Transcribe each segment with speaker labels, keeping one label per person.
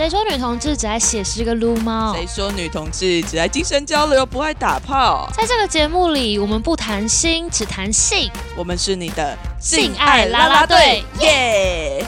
Speaker 1: 谁说女同志只爱写诗跟撸猫？
Speaker 2: 谁说女同志只爱精神交流不爱打炮？
Speaker 1: 在这个节目里，我们不谈心，只谈性。
Speaker 2: 我们是你的
Speaker 1: 性爱拉拉队
Speaker 2: 耶！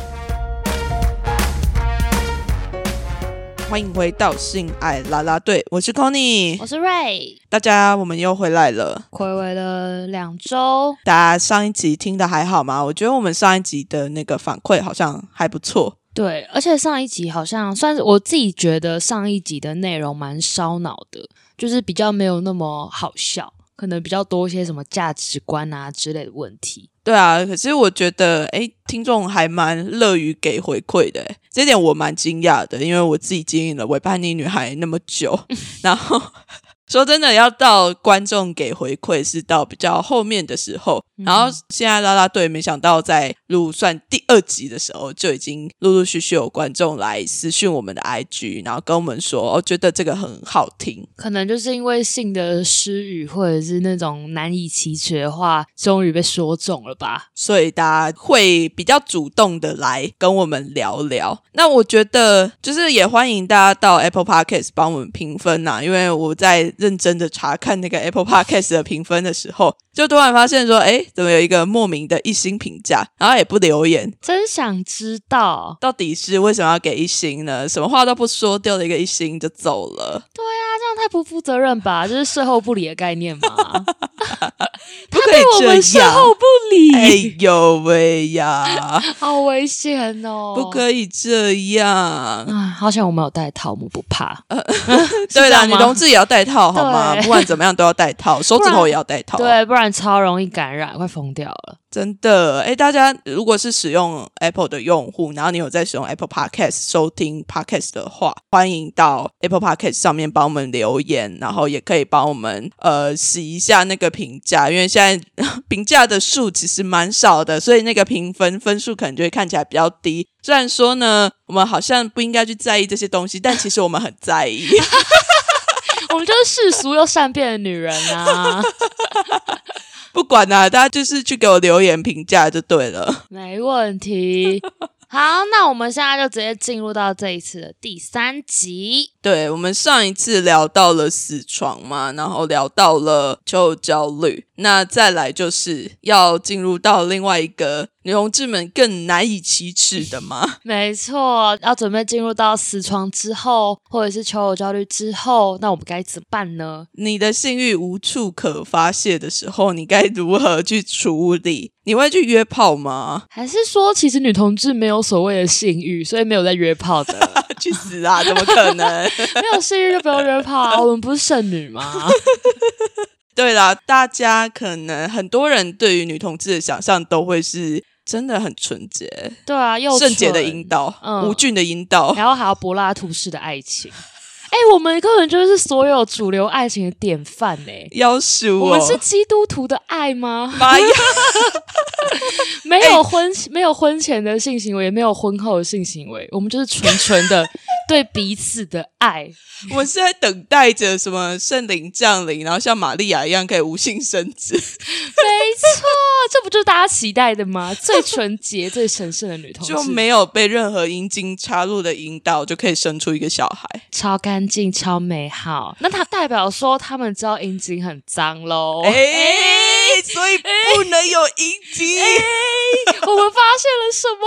Speaker 2: 欢迎回到性爱啦啦队，我是 Conny，
Speaker 1: 我是 Ray。
Speaker 2: 大家我们又回来了。
Speaker 1: 暌违了两周，
Speaker 2: 大家上一集听的还好吗？我觉得我们上一集的那个反馈好像还不错。
Speaker 1: 对，而且上一集好像算是我自己觉得上一集的内容蛮烧脑的，就是比较没有那么好笑，可能比较多一些什么价值观啊之类的问题。
Speaker 2: 对啊，可是我觉得，哎，听众还蛮乐于给回馈的，诶这点我蛮惊讶的，因为我自己经营了伪叛逆女孩那么久，然后。说真的，要到观众给回馈是到比较后面的时候，然后现在啦啦队没想到在录算第二集的时候，就已经陆陆续续有观众来私讯我们的 IG，然后跟我们说，我觉得这个很好听。
Speaker 1: 可能就是因为性的失语或者是那种难以启齿的话，终于被说中了吧，
Speaker 2: 所以大家会比较主动的来跟我们聊聊。那我觉得就是也欢迎大家到 Apple Podcast 帮我们评分呐，因为我在。认真的查看那个 Apple Podcast 的评分的时候，就突然发现说，哎，怎么有一个莫名的一星评价，然后也不留言，
Speaker 1: 真想知道
Speaker 2: 到底是为什么要给一星呢？什么话都不说，丢了一个一星就走了。
Speaker 1: 对啊，这样太不负责任吧？这是事后不理的概念吗？
Speaker 2: 不可以这样，
Speaker 1: 事后不理。
Speaker 2: 哎呦喂呀，
Speaker 1: 好危险哦！
Speaker 2: 不可以这样
Speaker 1: 啊！好像我们有戴套，我们不怕。
Speaker 2: 对啦，女同志也要戴套好吗？不管怎么样都要戴套，手指头也要戴套。
Speaker 1: 对，不然超容易感染，快疯掉了。
Speaker 2: 真的，哎，大家如果是使用 Apple 的用户，然后你有在使用 Apple Podcast 收听 Podcast 的话，欢迎到 Apple Podcast 上面帮我们留言，然后也可以帮我们呃洗一下那个评价，因为现在评价的数其实蛮少的，所以那个评分分数可能就会看起来比较低。虽然说呢，我们好像不应该去在意这些东西，但其实我们很在意。
Speaker 1: 我们就是世俗又善变的女人啊。
Speaker 2: 不管啦，大家就是去给我留言评价就对了，
Speaker 1: 没问题。好，那我们现在就直接进入到这一次的第三集。
Speaker 2: 对我们上一次聊到了死床嘛，然后聊到了就焦虑，那再来就是要进入到另外一个女同志们更难以启齿的吗？
Speaker 1: 没错，要准备进入到死床之后，或者是求偶焦虑之后，那我们该怎么办呢？
Speaker 2: 你的性欲无处可发泄的时候，你该如何去处理？你会去约炮吗？
Speaker 1: 还是说，其实女同志没有所谓的性欲，所以没有在约炮的？
Speaker 2: 去死啊！怎么可能？
Speaker 1: 没有性欲就不用约炮啊？我们不是剩女吗？
Speaker 2: 对啦，大家可能很多人对于女同志的想象都会是真的很纯洁，
Speaker 1: 对啊，又
Speaker 2: 圣洁的阴道，无菌的阴道，
Speaker 1: 然后还有柏拉图式的爱情。哎，我们根本就是所有主流爱情的典范呢！
Speaker 2: 要是
Speaker 1: 我们是基督徒的爱吗？
Speaker 2: 妈呀！
Speaker 1: 没有婚没有婚前的性行为，也没有婚后的性行为，我们就是纯纯的 对彼此的爱。
Speaker 2: 我们是在等待着什么圣灵降临，然后像玛利亚一样可以无性生殖。没
Speaker 1: 错，这不就是大家期待的吗？最纯洁、最神圣的女同志，
Speaker 2: 就没有被任何阴茎插入的阴道，就可以生出一个小孩，
Speaker 1: 超干。干净超美好，那它代表说他们知道阴茎很脏喽，哎，
Speaker 2: 所以不能有阴茎。
Speaker 1: 我们发现了什么？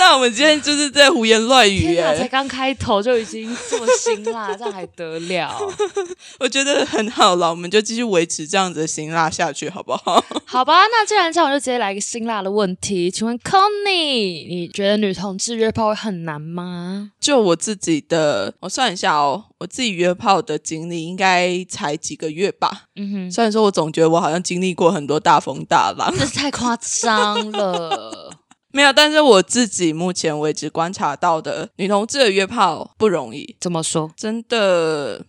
Speaker 2: 天哪，我们今天就是在胡言乱语
Speaker 1: 哎！才刚开头就已经这么辛辣，这样还得了？
Speaker 2: 我觉得很好了，我们就继续维持这样子的辛辣下去，好不好？
Speaker 1: 好吧，那既然这样，我就直接来一个辛辣的问题，请问 Connie，你觉得女同志约炮会很难吗？
Speaker 2: 就我自己的，我算一下哦，我自己约炮的经历应该才几个月吧。嗯哼，虽然说我总觉得我好像经历过很多大风大浪，
Speaker 1: 这是太夸张了。
Speaker 2: 没有，但是我自己目前为止观察到的女同志的约炮不容易。
Speaker 1: 怎么说？
Speaker 2: 真的？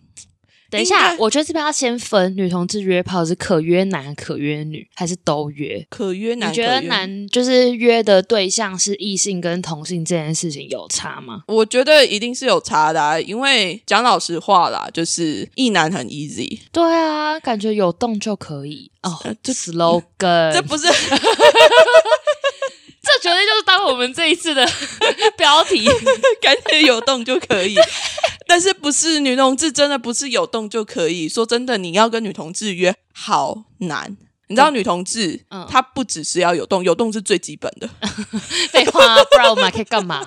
Speaker 1: 等一下，我觉得这边要先分女同志约炮是可约男可约女，还是都约？
Speaker 2: 可约男？
Speaker 1: 你觉得男就是约的对象是异性跟同性这件事情有差吗？
Speaker 2: 我觉得一定是有差的，因为讲老实话啦，就是异男很 easy。
Speaker 1: 对啊，感觉有动就可以哦。这 slogan，
Speaker 2: 这不是。
Speaker 1: 这绝对就是当我们这一次的 标题。
Speaker 2: 感觉有动就可以，但是不是女同志真的不是有动就可以？说真的，你要跟女同志约好难。你知道女同志，
Speaker 1: 嗯
Speaker 2: 她不只是要有动，有动是最基本的，
Speaker 1: 废话，不然我们还可以干嘛？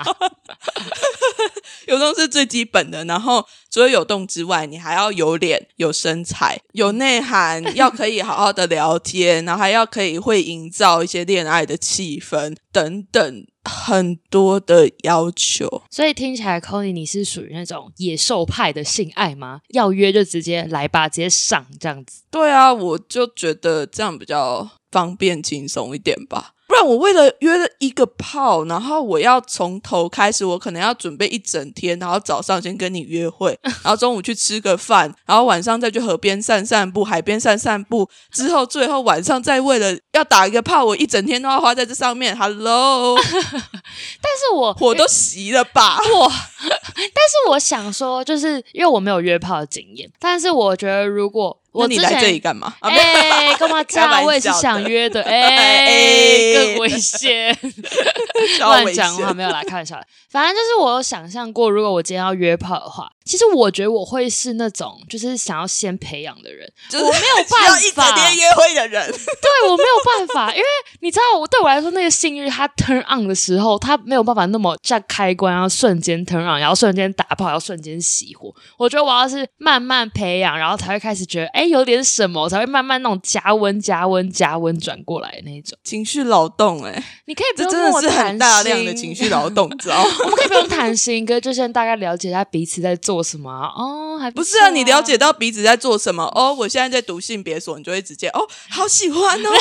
Speaker 2: 有动是最基本的。然后除了有动之外，你还要有脸、有身材、有内涵，要可以好好的聊天，然后还要可以会营造一些恋爱的气氛等等很多的要求。
Speaker 1: 所以听起来 c o n y 你是属于那种野兽派的性爱吗？要约就直接来吧，直接上这样子。
Speaker 2: 对啊，我就觉得这样比较方便轻松一点吧。不然我为了约了一个炮，然后我要从头开始，我可能要准备一整天，然后早上先跟你约会，然后中午去吃个饭，然后晚上再去河边散散步、海边散散步，之后最后晚上再为了要打一个炮，我一整天都要花在这上面。Hello，
Speaker 1: 但是我
Speaker 2: 火都熄了吧？
Speaker 1: 我，但是我想说，就是因为我没有约炮的经验，但是我觉得如果我
Speaker 2: 你来这里。干嘛？
Speaker 1: 哎、干嘛这
Speaker 2: 开玩
Speaker 1: 样？我也是想约的，哎、
Speaker 2: 哎
Speaker 1: 更危险。
Speaker 2: 危
Speaker 1: 乱讲话没有啦，开玩笑的。反正就是我有想象过，如果我今天要约炮的话，其实我觉得我会是那种就是想要先培养的人。
Speaker 2: 就是
Speaker 1: 我没有
Speaker 2: 需要一整
Speaker 1: 办法
Speaker 2: 天约会的人。
Speaker 1: 对我没有办法，因为你知道，我对我来说，那个性欲它 turn on 的时候，它没有办法那么像开关，然后瞬间 turn on，然后瞬间打炮，然后瞬间熄火。我觉得我要是慢慢培养，然后才会开始觉得，哎，有点什么，才会慢慢那种加温、加温、加温转过来的那种。
Speaker 2: 情绪劳动、欸，哎，
Speaker 1: 你可以不
Speaker 2: 这
Speaker 1: 用跟我
Speaker 2: 真的是很
Speaker 1: 谈
Speaker 2: 大量的情绪劳动，你知道 吗？
Speaker 1: 我们可以不用谈心，可是就先大概了解一下彼此在做什么啊、哦，
Speaker 2: 不是啊，你了解到彼此在做什么哦。我现在在读性别所，你就会直接哦，好喜欢哦，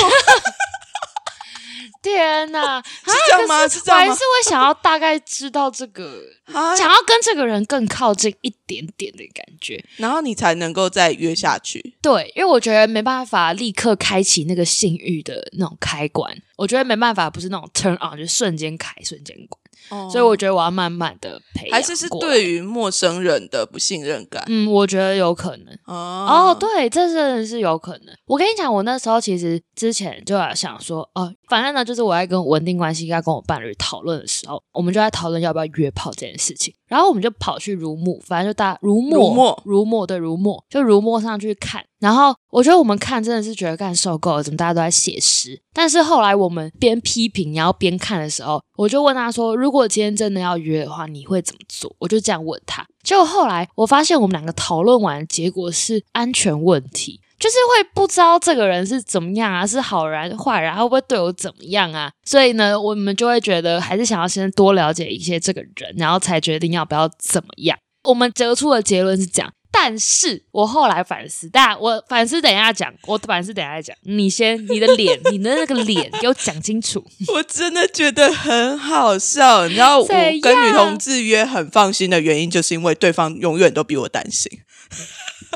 Speaker 1: 天哪，是
Speaker 2: 是这样吗？是这样吗
Speaker 1: 我还是？会想要大概知道这个，
Speaker 2: 啊，
Speaker 1: 想要跟这个人更靠近一点点的感觉。
Speaker 2: 然后你才能够再约下去。
Speaker 1: 对，因为我觉得没办法立刻开启那个性欲的那种开关，我觉得没办法，不是那种 turn on 就瞬间开瞬间关，
Speaker 2: 哦
Speaker 1: 所以我觉得我要慢慢的培养。
Speaker 2: 还是是对，于陌生人的不信任感
Speaker 1: 嗯，我觉得有可能。
Speaker 2: 哦
Speaker 1: 哦，对，这真的是有可能。我跟你讲，我那时候其实之前就有想说，哦，反正呢，就是我在跟稳定关系要跟我伴侣讨论的时候，我们就在讨论要不要约炮这件事情。然后我们就跑去如墨，反正就大如墨
Speaker 2: 如墨
Speaker 1: 如墨对如墨，就如墨上去看。然后我觉得我们看真的是觉得干受够了，怎么大家都在写诗？但是后来我们边批评然后边看的时候，我就问他说：“如果今天真的要约的话，你会怎么做？”我就这样问他。结果后来我发现我们两个讨论完的结果是安全问题，就是会不知道这个人是怎么样啊，是好人还是坏人啊，会不会对我怎么样啊？所以呢，我们就会觉得还是想要先多了解一些这个人，然后才决定要不要怎么样。我们得出的结论是这样。但是我后来反思，大家我反思等一下讲，我反思等一下讲。你先，你的脸，你的那个脸给我讲清楚。
Speaker 2: 我真的觉得很好笑。你知道，我跟女同志约很放心的原因，就是因为对方永远都比我担心。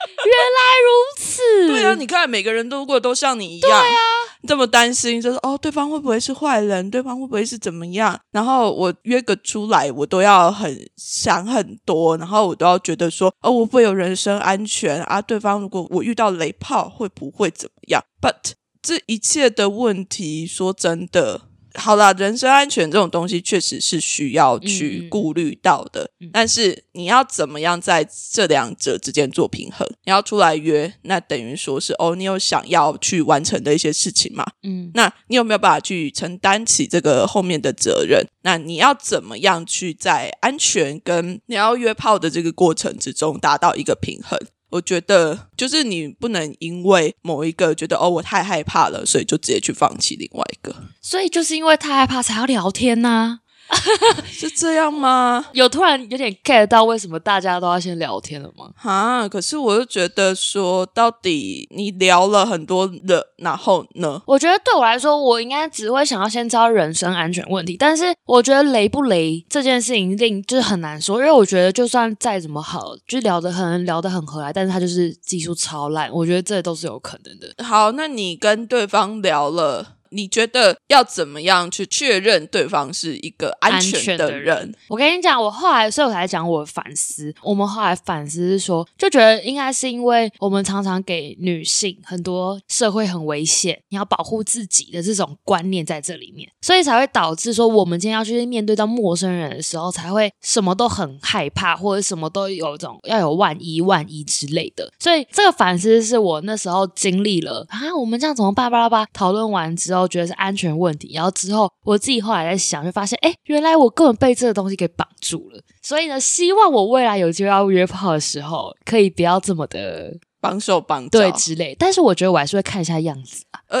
Speaker 1: 原来如此，
Speaker 2: 对啊，你看每个人都如果都像你一样，对啊，这么担心，就是哦，对方会不会是坏人？对方会不会是怎么样？然后我约个出来，我都要很想很多，然后我都要觉得说，哦，我不会有人身安全啊。对方如果我遇到雷炮，会不会怎么样？But 这一切的问题，说真的。好啦，人身安全这种东西确实是需要去顾虑到的，但是你要怎么样在这两者之间做平衡？你要出来约，那等于说是哦，你有想要去完成的一些事情嘛？
Speaker 1: 嗯
Speaker 2: 那你有没有办法去承担起这个后面的责任？那你要怎么样去在安全跟你要约炮的这个过程之中达到一个平衡？我觉得就是你不能因为某一个觉得哦我太害怕了，所以就直接去放弃另外一个，
Speaker 1: 所以就是因为太害怕才要聊天呐、
Speaker 2: 是这样吗？
Speaker 1: 有突然有点 get 到为什么大家都要先聊天了吗？
Speaker 2: 啊，可是我就觉得说，到底你聊了很多的，然后呢？
Speaker 1: 我觉得对我来说，我应该只会想要先知道人身安全问题，但是我觉得雷不雷这件事情，一定就是很难说，因为我觉得就算再怎么好，就聊得很聊得很合来，但是他就是技术超烂，我觉得这都是有可能的。
Speaker 2: 好，那你跟对方聊了你觉得要怎么样去确认对方是一个安
Speaker 1: 安
Speaker 2: 全
Speaker 1: 全的
Speaker 2: 的人？
Speaker 1: 我跟你讲，我后来，所以我才讲我反思。我们后来反思是说，就觉得应该是因为我们常常给女性很多社会很危险，你要保护自己的这种观念在这里面，所以才会导致说，我们今天要去面对到陌生人的时候，才会什么都很害怕，或者什么都有一种要有万一万一之类的。所以这个反思是我那时候经历了啊，我们这样怎么办？巴拉巴拉讨论完之后，我觉得是安全问题，然后之后我自己后来在想，就发现，哎，原来我根本被这个东西给绑住了。所以呢，希望我未来有机会要约炮的时候，可以不要这么的
Speaker 2: 绑手绑脚，
Speaker 1: 对之类。但是我觉得我还是会看一下样子啊。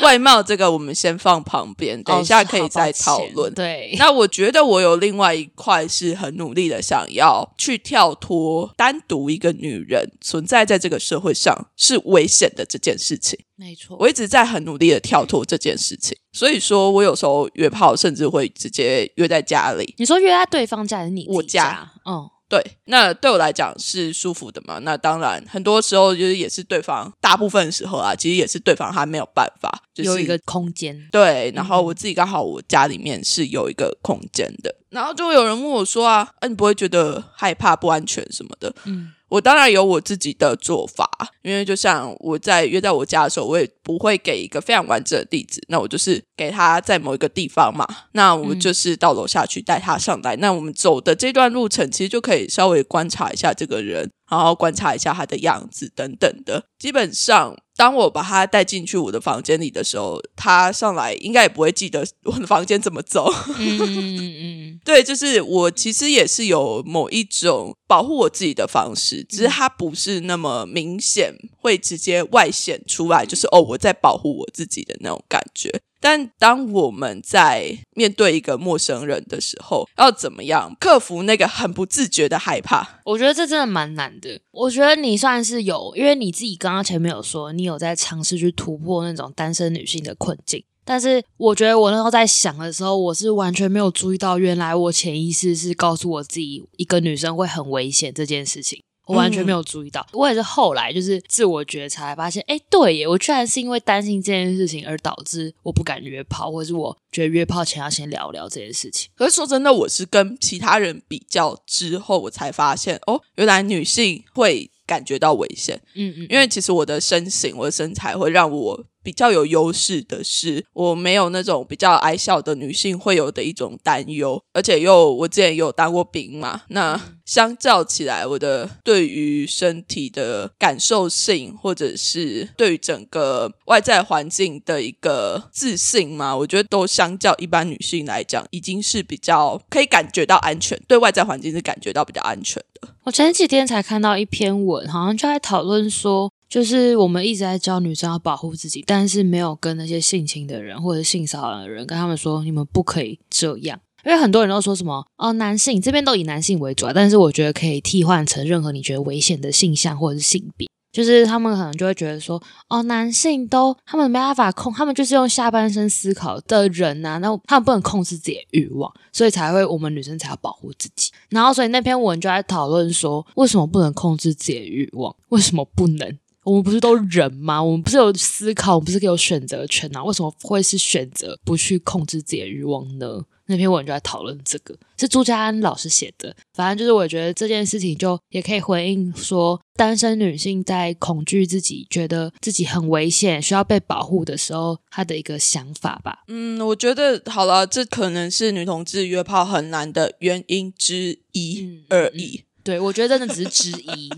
Speaker 2: 外貌这个我们先放旁边，等一下
Speaker 1: 哦
Speaker 2: 可以再讨论。
Speaker 1: 对，
Speaker 2: 那我觉得我有另外一块是很努力的，想要去跳脱单独一个女人存在在这个社会上是危险的这件事情。
Speaker 1: 没错。
Speaker 2: 我一直在很努力的跳脱这件事情，所以说我有时候约炮甚至会直接约在家里。
Speaker 1: 你说约在对方家还是你
Speaker 2: 我家
Speaker 1: 家？嗯，
Speaker 2: 对，那对我来讲是舒服的嘛？那当然，很多时候就是也是对方，大部分时候啊，其实也是对方他没有办法，就是
Speaker 1: 有一个空间。
Speaker 2: 对，然后我自己刚好我家里面是有一个空间的，然后就会有人问我说啊，啊，你不会觉得害怕、不安全什么的？
Speaker 1: 嗯，
Speaker 2: 我当然有我自己的做法，因为就像我在约在我家的时候，我也不会给一个非常完整的地址，那我就是给他在某一个地方嘛，那我就是到楼下去带他上来，那我们走的这段路程其实就可以稍微观察一下这个人，然后观察一下他的样子等等的，基本上。当我把他带进去我的房间里的时候，他上来应该也不会记得我的房间怎么走。
Speaker 1: 嗯嗯嗯
Speaker 2: 对，就是我其实也是有某一种保护我自己的方式，只是它不是那么明显，会直接外显出来，就是哦我在保护我自己的那种感觉。但当我们在面对一个陌生人的时候，要怎么样克服那个很不自觉的害怕？
Speaker 1: 我觉得这真的蛮难的。我觉得你算是有，因为你自己刚刚前面有说，你有在尝试去突破那种单身女性的困境。但是我觉得我那时候在想的时候，我是完全没有注意到，原来我潜意识是告诉我自己，一个女生会很危险这件事情。我完全没有注意到，我也是后来就是自我觉察，发现，哎，对耶，我居然是因为担心这件事情而导致我不敢约炮，或者是我觉得约炮前要先聊聊这件事情。
Speaker 2: 可是说真的，我是跟其他人比较之后，我才发现，哦，原来女性会感觉到危险。
Speaker 1: 嗯嗯，
Speaker 2: 因为其实我的身形、我的身材会让我比较有优势的是，我没有那种比较矮小的女性会有的一种担忧，而且又我之前有当过兵嘛，那 相较起来，我的对于身体的感受性，或者是对于整个外在环境的一个自信嘛，我觉得都相较一般女性来讲，已经是比较可以感觉到安全，对外在环境是感觉到比较安全的。
Speaker 1: 我前几天才看到一篇文，好像就在讨论说，就是我们一直在教女生要保护自己，但是没有跟那些性侵的人或者性骚扰的人跟他们说，你们不可以这样。因为很多人都说什么哦，男性这边都以男性为主啊，但是我觉得可以替换成任何你觉得危险的性向或者是性别。就是他们可能就会觉得说，哦，男性都他们没办法控，他们就是用下半身思考的人呐、那他们不能控制自己的欲望，所以才会我们女生才要保护自己。然后所以那篇文就在讨论说，为什么不能控制自己的欲望？为什么不能？我们不是都人吗？我们不是有思考，我们不是有选择权啊？为什么会是选择不去控制自己的欲望呢？那篇文就在讨论这个，是朱家安老师写的。反正就是我觉得这件事情就也可以回应说，单身女性在恐惧自己、觉得自己很危险、需要被保护的时候，她的一个想法吧。
Speaker 2: 嗯，我觉得好了，这可能是女同志约炮很难的原因之一
Speaker 1: 嗯
Speaker 2: 而已。
Speaker 1: 对，我觉得真的只是之一。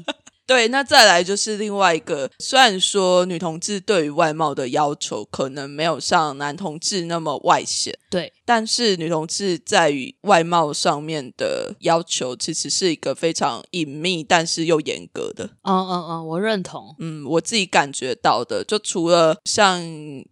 Speaker 2: 对，那再来就是另外一个，虽然说女同志对于外貌的要求可能没有像男同志那么外显，
Speaker 1: 对，
Speaker 2: 但是女同志在于外貌上面的要求，其实是一个非常隐秘，但是又严格的。
Speaker 1: 嗯嗯嗯，我认同。
Speaker 2: 嗯，我自己感觉到的，就除了像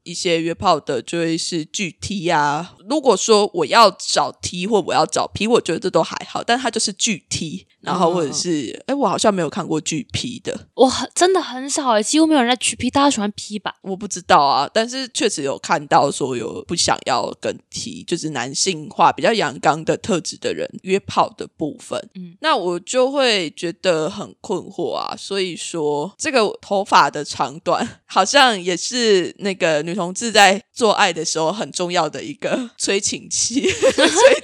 Speaker 2: 一些约炮的，就会是巨 T 啊。如果说我要找 T 或我要找 P，我觉得这都还好，但它就是巨 T，然后或者是哎、我好像没有看过巨 P 的，
Speaker 1: 我很真的很少哎，几乎没有人在去 P，大家喜欢 P 吧？
Speaker 2: 我不知道啊。但是确实有看到说有不想要跟 T，就是男性化比较阳刚的特质的人约炮的部分。
Speaker 1: 嗯，
Speaker 2: 那我就会觉得很困惑啊。所以说，这个头发的长短好像也是那个女同志在做爱的时候很重要的一个催情器、催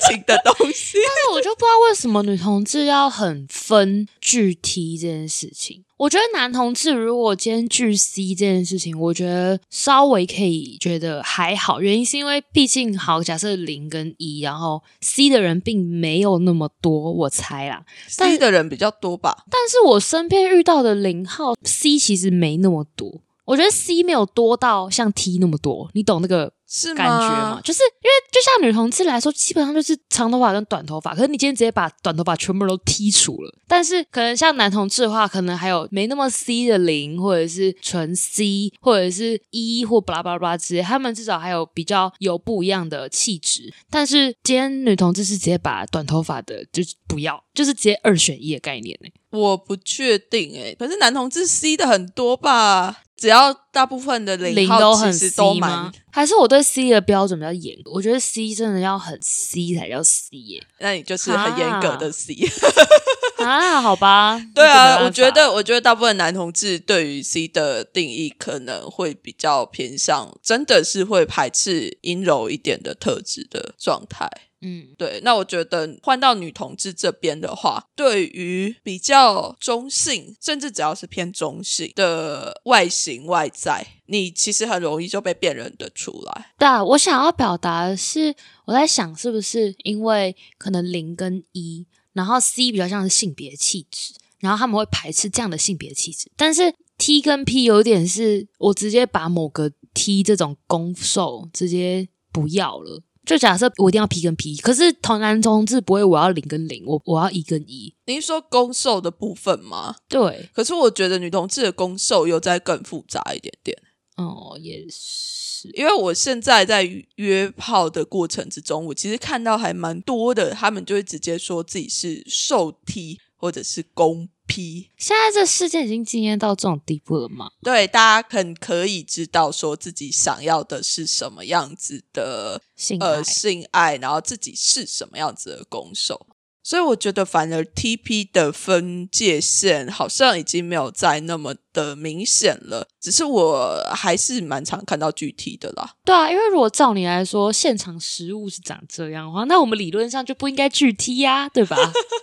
Speaker 2: 情的东西。
Speaker 1: 但是我就不知道为什么女同志要很分具体这件事情。我觉得男同志如果今天巨 C 这件事情，我觉得稍微可以觉得还好，原因是因为毕竟好，假设零跟一，然后 C 的人并没有那么多，我猜啦。
Speaker 2: C 的人比较多吧？
Speaker 1: 但是我身边遇到的零号 C 其实没那么多，我觉得 C 没有多到像 T 那么多，你懂那个
Speaker 2: 是
Speaker 1: 感觉吗？就是因为就像女同志来说，基本上就是长头发跟短头发。可是你今天直接把短头发全部都剔除了，但是可能像男同志的话，可能还有没那么 C 的零，或者是纯 C，或者是 E 或巴拉巴拉巴拉之类，他们至少还有比较有不一样的气质。但是今天女同志是直接把短头发的就是不要，就是直接二选一的概念呢、
Speaker 2: 我不确定诶、可是男同志 C 的很多吧？只要大部分的零
Speaker 1: 都很 C
Speaker 2: 都
Speaker 1: 吗，？还是我对 C 的标准比较严格？我觉得 C 真的要很 C 才叫 C 耶、
Speaker 2: 那你就是很严格的 C。
Speaker 1: 啊，好吧，
Speaker 2: 对啊，我觉得，我觉得大部分男同志对于 C 的定义可能会比较偏向，真的是会排斥阴柔一点的特质的状态。
Speaker 1: 嗯，
Speaker 2: 对，那我觉得换到女同志这边的话，对于比较中性，甚至只要是偏中性的外形外在，你其实很容易就被辨认得出来。
Speaker 1: 对啊，我想要表达的是，我在想是不是因为可能零跟一，然后 C 比较像是性别气质，然后他们会排斥这样的性别气质，但是 T 跟 P 有点是我直接把某个 T 这种攻受直接不要了。就假设我一定要 P 跟 P，可是同男同志不会，我要零跟零，我我要一跟一。
Speaker 2: 您说攻受的部分吗？
Speaker 1: 对，
Speaker 2: 可是我觉得女同志的攻受又再更复杂一点点。
Speaker 1: 哦，也是，
Speaker 2: 因为我现在在约炮的过程之中，我其实看到还蛮多的，他们就会直接说自己是受踢或者是攻 P。
Speaker 1: 现在这世界已经经验到这种地步了吗？
Speaker 2: 对，大家很可以知道说自己想要的是什么样子的
Speaker 1: 性爱
Speaker 2: 呃性爱，然后自己是什么样子的攻受。所以我觉得，反而 TP 的分界线好像已经没有再那么的明显了。只是我还是蛮常看到具体的啦。
Speaker 1: 对啊，因为如果照你来说，现场实物是长这样的话，那我们理论上就不应该具体呀、对吧？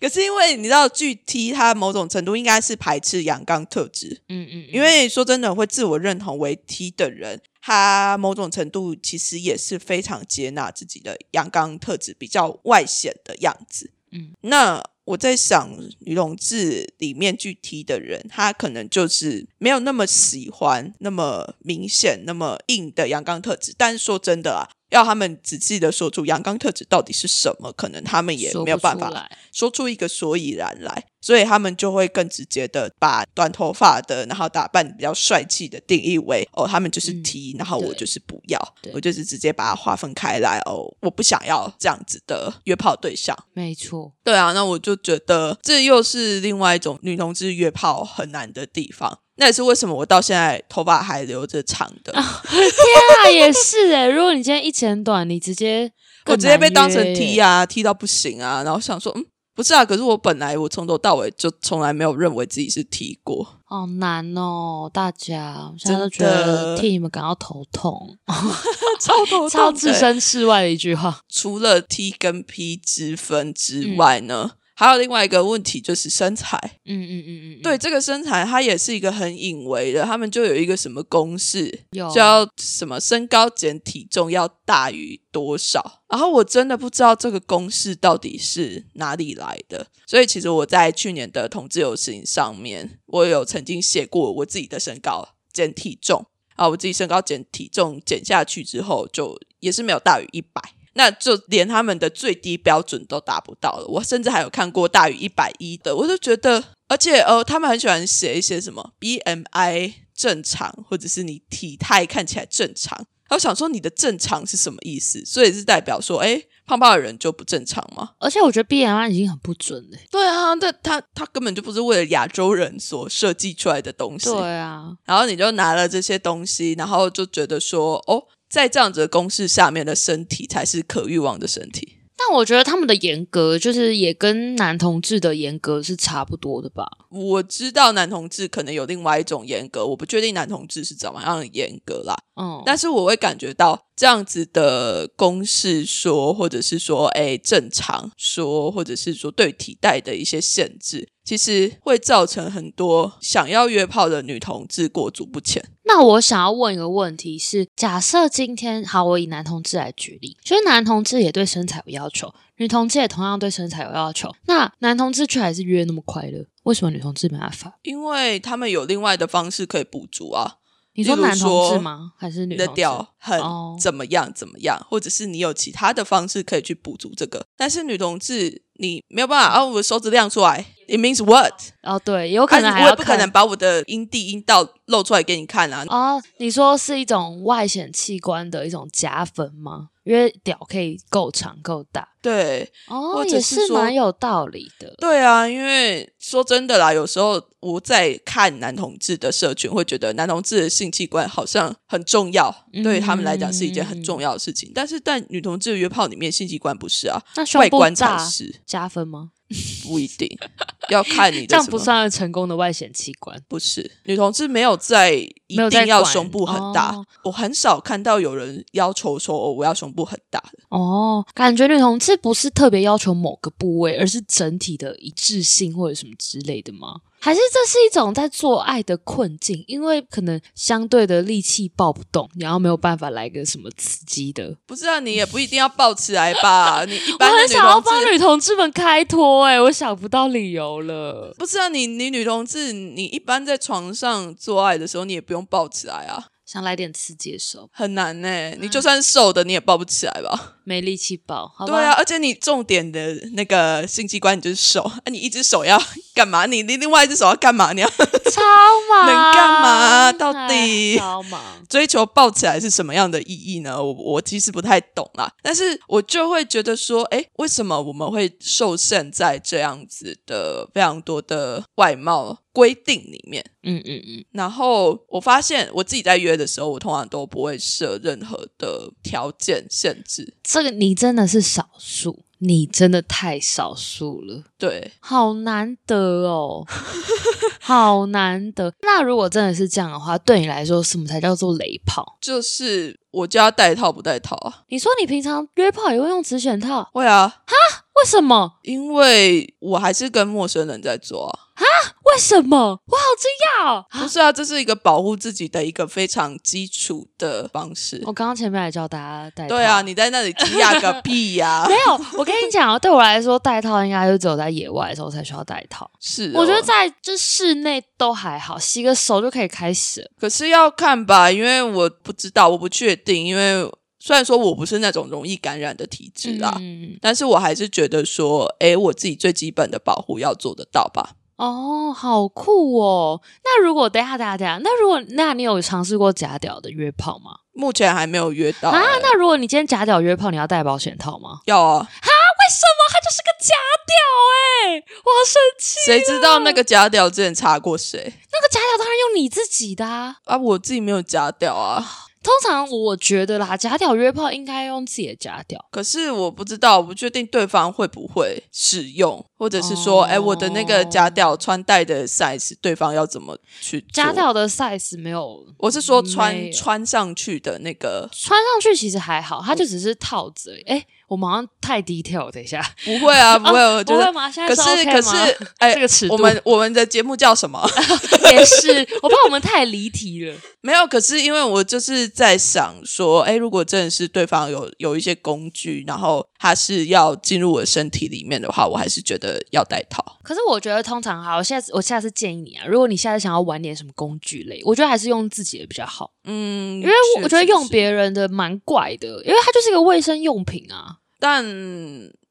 Speaker 2: 可是因为你知道，巨 T 它某种程度应该是排斥阳刚特质，
Speaker 1: 嗯嗯，
Speaker 2: 因为说真的，会自我认同为 T 的人，他某种程度其实也是非常接纳自己的阳刚特质比较外显的样子。
Speaker 1: 嗯，
Speaker 2: 那我在想，女同志里面巨 T 的人，他可能就是没有那么喜欢那么明显、那么硬的阳刚特质。但是说真的啊，要他们仔细的说出阳刚特质到底是什么，可能他们也没有办法。说出一个所以然来，所以他们就会更直接的把短头发的，然后打扮比较帅气的定义为哦，他们就是
Speaker 1: 嗯
Speaker 2: T，、然后我就是不要，我就是直接把它划分开来哦，我不想要这样子的约炮对象。
Speaker 1: 没错，
Speaker 2: 对啊，那我就觉得这又是另外一种女同志约炮很难的地方。那也是为什么我到现在头发还留着长的，
Speaker 1: 天啊也是哎、如果你今天一剪短，你直接
Speaker 2: 我直接被当成 T、啊，T 到不行啊，然后想说，嗯，不是啊，可是我本来我从头到尾就从来没有认为自己是 T 过，
Speaker 1: 好难哦，大家，我现在都觉
Speaker 2: 真的。
Speaker 1: 得替你们感到头痛，
Speaker 2: 超头痛超
Speaker 1: 置身事外的一句话。
Speaker 2: 除了 T 跟 P 之分之外呢，还有另外一个问题就是身材。
Speaker 1: 嗯嗯嗯嗯，嗯
Speaker 2: 对，这个身材，它也是一个很隐微的，他们就有一个什么公式，
Speaker 1: 有
Speaker 2: 叫什么身高减体重要大于多少。然后我真的不知道这个公式到底是哪里来的，所以其实我在去年的同志游行上面，我有曾经写过我自己的身高减体重啊，我自己身高减体重减下去之后，就也是没有大于一百。那就连他们的最低标准都达不到了。我甚至还有看过大于一百一的，我就觉得，而且呃，他们很喜欢写一些什么 BMI 正常，或者是你体态看起来正常。我想说，你的正常是什么意思？所以是代表说，哎，胖胖的人就不正常吗？
Speaker 1: 而且我觉得 BMI 已经很不准了。
Speaker 2: 对啊，那他他根本就不是为了亚洲人所设计出来的东西。
Speaker 1: 对啊，
Speaker 2: 然后你就拿了这些东西，然后就觉得说，哦，在这样子的公式下面的身体才是可欲望的身体。
Speaker 1: 但但我觉得他们的严格就是也跟男同志的严格是差不多的吧？
Speaker 2: 我知道男同志可能有另外一种严格，我不确定男同志是怎么样的严格啦。
Speaker 1: 嗯，
Speaker 2: 但是我会感觉到这样子的公式说，或者是说，哎，正常说，或者是说对体态的一些限制，其实会造成很多想要约炮的女同志裹足不前。
Speaker 1: 那我想要问一个问题是：假设今天好，我以男同志来举例，就是男同志也对身材有要求，女同志也同样对身材有要求，那男同志却还是约那么快乐，为什么女同志没办法？
Speaker 2: 因为他们有另外的方式可以补足啊。
Speaker 1: 你说男同志吗？还是女
Speaker 2: 你的
Speaker 1: 同志？
Speaker 2: 屌很
Speaker 1: 哦
Speaker 2: 怎么样怎么样，或者是你有其他的方式可以去补足这个。但是女同志你没有办法，啊，我的手指亮出来，it means what？
Speaker 1: 哦，对，有可能
Speaker 2: 我也不可能把我的阴蒂阴道露出来给你看啊。
Speaker 1: 哦，你说是一种外显器官的一种加分吗？因为屌可以够长够大
Speaker 2: 对
Speaker 1: 哦，也是蛮有道理的。
Speaker 2: 对啊，因为说真的啦，有时候我在看男同志的社群，会觉得男同志的性器官好像很重要，对他们来讲是一件很重要的事情。但是在女同志的约炮里面，性器官不是啊，
Speaker 1: 那
Speaker 2: 外观才是，
Speaker 1: 加分吗？
Speaker 2: 不一定要看你的
Speaker 1: 这样。不算成功的外显器官。
Speaker 2: 不是女同志没有在一定要胸部很大，
Speaker 1: 哦
Speaker 2: 我很少看到有人要求说哦我要胸部很大的。
Speaker 1: 哦，感觉女同志不是特别要求某个部位，而是整体的一致性或者什么之类的吗？还是这是一种在做爱的困境？因为可能相对的力气抱不动，然后没有办法来个什么刺激的。
Speaker 2: 不是啊，你也不一定要抱起来吧？你一
Speaker 1: 我
Speaker 2: 般的女
Speaker 1: 很想要帮女同志们开脱、欸，我想不到理由了。
Speaker 2: 不是啊，你你女同志，你一般在床上做爱的时候，你也不用抱起来啊，
Speaker 1: 想来点刺激的时候，
Speaker 2: 很难呢、你就算瘦的，你也抱不起来吧？
Speaker 1: 没力气抱，好吧？
Speaker 2: 对啊，，而且你重点的那个性器官你就是手，啊，你一只手要干嘛？你你另外一只手要干嘛？你要
Speaker 1: 超忙，
Speaker 2: 能干嘛到底
Speaker 1: 哎超忙。
Speaker 2: 追求抱起来是什么样的意义呢？我我其实不太懂啦，但是我就会觉得说，哎，为什么我们会受限在这样子的非常多的外貌规定里面？
Speaker 1: 嗯嗯嗯，
Speaker 2: 然后我发现我自己在约的时候，我通常都不会设任何的条件限制。
Speaker 1: 这个你真的是少数，你真的太少数了。
Speaker 2: 对，
Speaker 1: 好难得哦，好难得。那如果真的是这样的话，对你来说，什么才叫做雷炮？
Speaker 2: 就是我就要带套不带套啊？
Speaker 1: 你说你平常约炮也会用直选套，
Speaker 2: 会啊，
Speaker 1: 为什么？
Speaker 2: 因为我还是跟陌生人在做啊。
Speaker 1: 为什么？我好惊讶哦！
Speaker 2: 不是啊，这是一个保护自己的一个非常基础的方式。
Speaker 1: 我刚刚前面也教大家戴套，
Speaker 2: 对啊，你在那里惊讶个屁呀、
Speaker 1: 没有。我跟你讲啊，对我来说，戴套应该就只有在野外的时候才需要戴套。
Speaker 2: 是、哦
Speaker 1: 我觉得，在就室内都还好，洗个手就可以开始。
Speaker 2: 可是要看吧，因为我不知道，我不确定，因为虽然说我不是那种容易感染的体质啦，
Speaker 1: 嗯，
Speaker 2: 但是我还是觉得说，诶，我自己最基本的保护要做得到吧。
Speaker 1: 哦，好酷哦！那如果等下等一下等下，那如果那你有尝试过假屌的约炮吗？
Speaker 2: 目前还没有约到、
Speaker 1: 啊，那如果你今天假屌约炮，你要戴保险套吗？
Speaker 2: 要啊，哈
Speaker 1: 为什么？它就是个假屌哎、我好生气！
Speaker 2: 谁知道那个假屌之前查过谁
Speaker 1: 那个假屌当然用你自己的啊。
Speaker 2: 啊？我自己没有假屌啊，
Speaker 1: 通常我觉得啦，假屌约炮应该用自己的假屌。
Speaker 2: 可是我不知道，我不确定对方会不会使用，或者是说，
Speaker 1: 哦
Speaker 2: 哎、我的那个假屌穿戴的 size，对方要怎么去
Speaker 1: 假？屌的 size 没有
Speaker 2: 我是说穿穿上去的那个，
Speaker 1: 穿上去，其实还好，它就只是套子而已。哎、我们好像太 detail，等一下，
Speaker 2: 不会啊，不会，我觉得
Speaker 1: 不会。吗？现在
Speaker 2: 可是
Speaker 1: OK
Speaker 2: 可是，哎，
Speaker 1: 这个尺度
Speaker 2: 我们我们的节目叫什么？
Speaker 1: 也是，我怕我们太离题了。
Speaker 2: 没有，可是因为我就是在想说，哎，如果真的是对方有有一些工具，然后他是要进入我的身体里面的话，我还是觉得要戴套。
Speaker 1: 可是我觉得通常哈，我下次我下次建议你啊，如果你下次想要玩点什么工具类，我觉得还是用自己的比较好，
Speaker 2: 嗯，
Speaker 1: 因为我觉得用别人的蛮怪的，因为它就是一个卫生用品啊。
Speaker 2: 但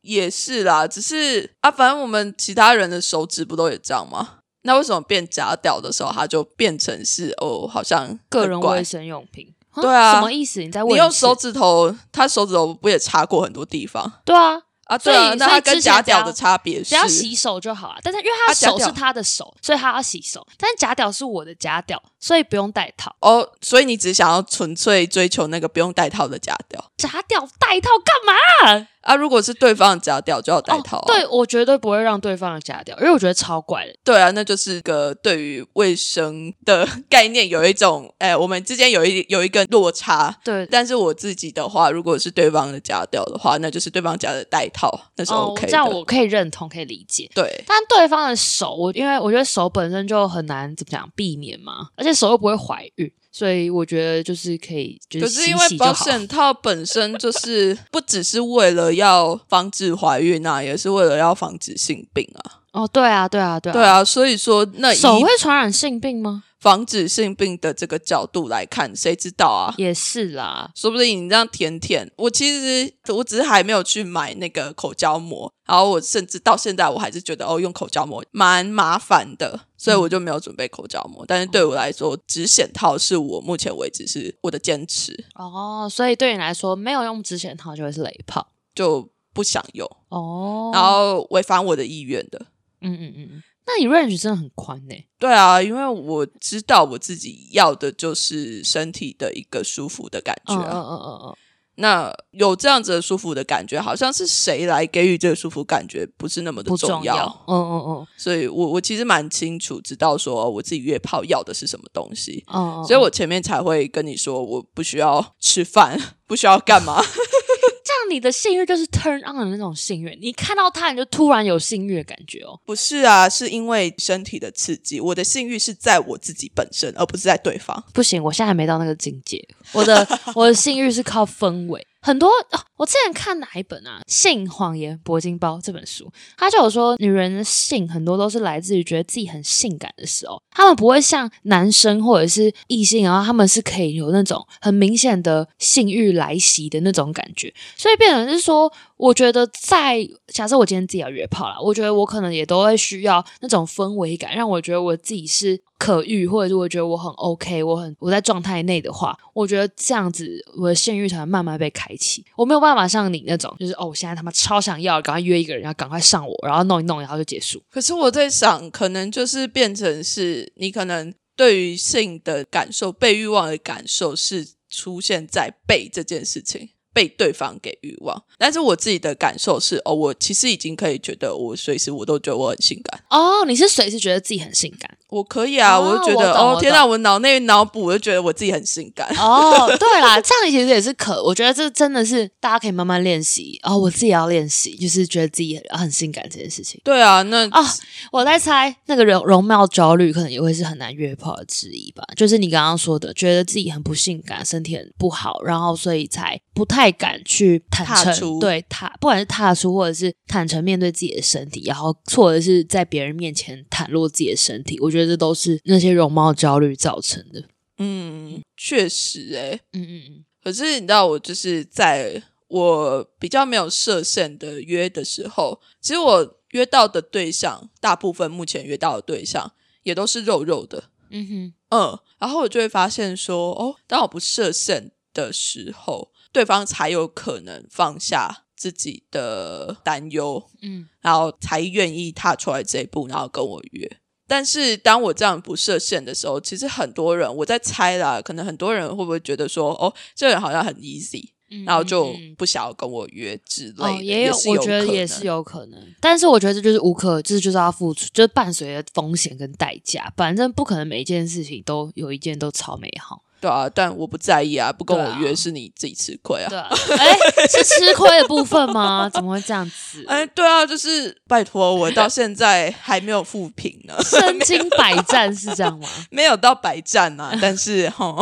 Speaker 2: 也是啦，只是啊，反正我们其他人的手指不都也这样吗？那为什么变假屌的时候，它就变成是哦，好像
Speaker 1: 个人卫生用品。
Speaker 2: 对啊
Speaker 1: 什么意思？你在问
Speaker 2: 你用手指头，他手指头不也擦过很多地方
Speaker 1: 对啊，
Speaker 2: 啊？对啊那它跟假屌的差别是
Speaker 1: 只要洗手就好啊。但是因为他手是他的手，所以他要洗手。但是假屌是我的假屌，所以不用戴套。
Speaker 2: 哦，所以你只想要纯粹追求那个不用戴套的假屌
Speaker 1: 假屌戴套干嘛？
Speaker 2: 啊？如果是对方的假屌就要戴套、啊
Speaker 1: 哦，对我绝对不会让对方的假屌，因为我觉得超怪的。
Speaker 2: 对啊，那就是个对于卫生的概念有一种，哎，我们之间有一有一个落差。
Speaker 1: 对，
Speaker 2: 但是我自己的话，如果是对方的假屌的话，那就是对方假的戴套，那是
Speaker 1: 哦
Speaker 2: OK 的。
Speaker 1: 这样我可以认同，可以理解。
Speaker 2: 对
Speaker 1: 但对方的手，我因为我觉得手本身就很难怎么讲避免嘛，而且手又不会怀孕，所以我觉得就是可以，就
Speaker 2: 可
Speaker 1: 是
Speaker 2: 因为保。险套本身就是不只是为了要防止怀孕啊，也是为了要防止性病啊。
Speaker 1: 哦，对啊，对啊，对啊，
Speaker 2: 对啊，所以说那
Speaker 1: 手会传染性病吗？
Speaker 2: 防止性病的这个角度来看，谁知道啊？
Speaker 1: 也是啦，
Speaker 2: 说不定你这样舔舔，我其实我只是还没有去买那个口胶膜，然后我甚至到现在我还是觉得哦，用口胶膜蛮麻烦的，所以我就没有准备口胶膜。但是对我来说，止显套是我目前为止是我的坚持，
Speaker 1: 哦，所以对你来说，没有用止显套就会是雷炮
Speaker 2: 就不想用，
Speaker 1: 哦。
Speaker 2: 然后违反我的意愿的。
Speaker 1: 嗯嗯嗯嗯，那你 range 真的很宽呢。
Speaker 2: 对啊，因为我知道我自己要的就是身体的一个舒服的感觉
Speaker 1: 嗯嗯
Speaker 2: 啊。
Speaker 1: 嗯嗯嗯，
Speaker 2: 那有这样子的舒服的感觉，好像是谁来给予这个舒服感觉，不是那么的重
Speaker 1: 重要。嗯嗯嗯
Speaker 2: 所以我我其实蛮清楚知道说我自己约炮要的是什么东西，
Speaker 1: 嗯嗯，
Speaker 2: 所以我前面才会跟你说我不需要吃饭，不需要干嘛。
Speaker 1: 这样你的性欲就是 turn on 的那种性欲，你看到他你就突然有性欲的感觉哦。
Speaker 2: 不是啊，是因为身体的刺激，我的性欲是在我自己本身，而不是在对方。
Speaker 1: 不行，我现在还没到那个境界。我的 我的性欲是靠氛围。很多、哦、我之前看哪一本啊，《性谎言铂金包》这本书，他就有说，女人的性很多都是来自于觉得自己很性感的时候，他们不会像男生或者是异性，然后他们是可以有那种很明显的性欲来袭的那种感觉，所以变成是说，我觉得在假设我今天自己要约炮啦，我觉得我可能也都会需要那种氛围感，让我觉得我自己是可遇，或者是我觉得我很 OK，我很我在状态内的话，我觉得这样子我的性欲才会慢慢被开启。我没有办法像你那种，就是哦，我现在他妈超想要，赶快约一个人，然后赶快上我，然后弄一弄，然后就结束。
Speaker 2: 可是我在想，可能就是变成是你可能对于性的感受、被欲望的感受是出现在被这件事情。被对方给欲望，但是我自己的感受是，哦，我其实已经可以觉得，我随时我都觉得我很性感，
Speaker 1: 哦，你是随时觉得自己很性感
Speaker 2: 我可以啊，
Speaker 1: 哦
Speaker 2: 我就觉得，哦天哪，我脑内脑补，我就觉得我自己很性感。
Speaker 1: 哦，对啦，这样其实也是可，我觉得这真的是大家可以慢慢练习。哦，我自己也要练习，就是觉得自己很很性感这件事情。
Speaker 2: 对啊，那
Speaker 1: 哦，我在猜那个容容貌焦虑可能也会是很难约炮的之一吧。就是你刚刚说的，觉得自己很不性感，身体很不好，然后所以才不太敢去坦诚，
Speaker 2: 踏
Speaker 1: 对踏，不管是踏出或者是坦诚面对自己的身体，然后或者是在别人面前袒露自己的身体，我觉得这都是那些容貌焦虑造成的。
Speaker 2: 嗯，确实、欸，
Speaker 1: 嗯嗯嗯，
Speaker 2: 可是你知道，我就是在我比较没有设限的约的时候，其实我约到的对象，大部分目前约到的对象也都是肉肉的，
Speaker 1: 嗯哼，
Speaker 2: 嗯，然后我就会发现说，哦，当我不设限的时候，对方才有可能放下自己的担忧，
Speaker 1: 嗯
Speaker 2: 然后才愿意踏出来这一步，然后跟我约。但是当我这样不设限的时候，其实很多人我在猜啦，可能很多人会不会觉得说，哦，这个人好像很 easy，
Speaker 1: 嗯
Speaker 2: 然后就不想要跟我约之类的，
Speaker 1: 哦，也
Speaker 2: 有，
Speaker 1: 我觉得也是有可能，但是我觉得这就是无可，这就是要付出，就是伴随着风险跟代价，反正不可能每一件事情都有一件都超美好，
Speaker 2: 对啊，但我不在意啊，不跟我约是你自己吃亏啊。
Speaker 1: 对啊，哎，是吃亏的部分吗？怎么会这样子？
Speaker 2: 哎，对啊，就是拜托，我到 现在还没有复评呢，
Speaker 1: 身经百战是这样吗？
Speaker 2: 没有到百战啊，但是哈，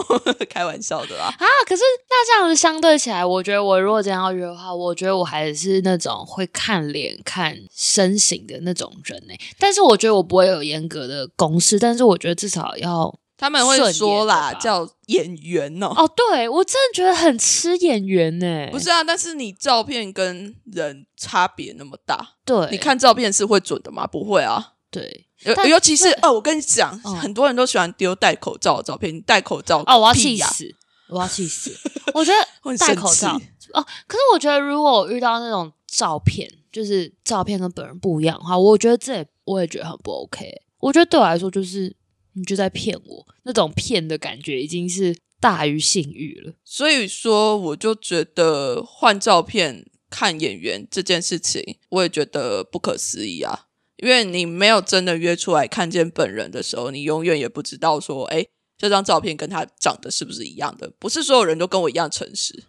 Speaker 2: 开玩笑的啦。
Speaker 1: 啊，可是那这样子相对起来，我觉得我如果真要约的话，我觉得我还是那种会看脸、看身形的那种人呢、但是我觉得我不会有严格的公式，但是我觉得至少要
Speaker 2: 他们会说啦，叫演员哦。
Speaker 1: 哦，对我真的觉得很吃演员呢、
Speaker 2: 不是啊，但是你照片跟人差别那么大，
Speaker 1: 对，
Speaker 2: 你看照片是会准的吗？不会啊。
Speaker 1: 对
Speaker 2: 尤尤其是哦，我跟你讲，
Speaker 1: 嗯
Speaker 2: 很多人都喜欢丢戴口罩的照片，你戴口罩
Speaker 1: 哦，我要气死，我要气死！我觉得戴口罩哦，可是我觉得如果我遇到那种照片，就是照片跟本人不一样的话，我觉得这也我也觉得很不 OK。我觉得对我来说就是你就在骗我，那种骗的感觉已经是大于性欲了。
Speaker 2: 所以说，我就觉得换照片看演员这件事情，我也觉得不可思议啊。因为你没有真的约出来看见本人的时候，你永远也不知道说，哎，这张照片跟他长得是不是一样的？不是所有人都跟我一样诚实。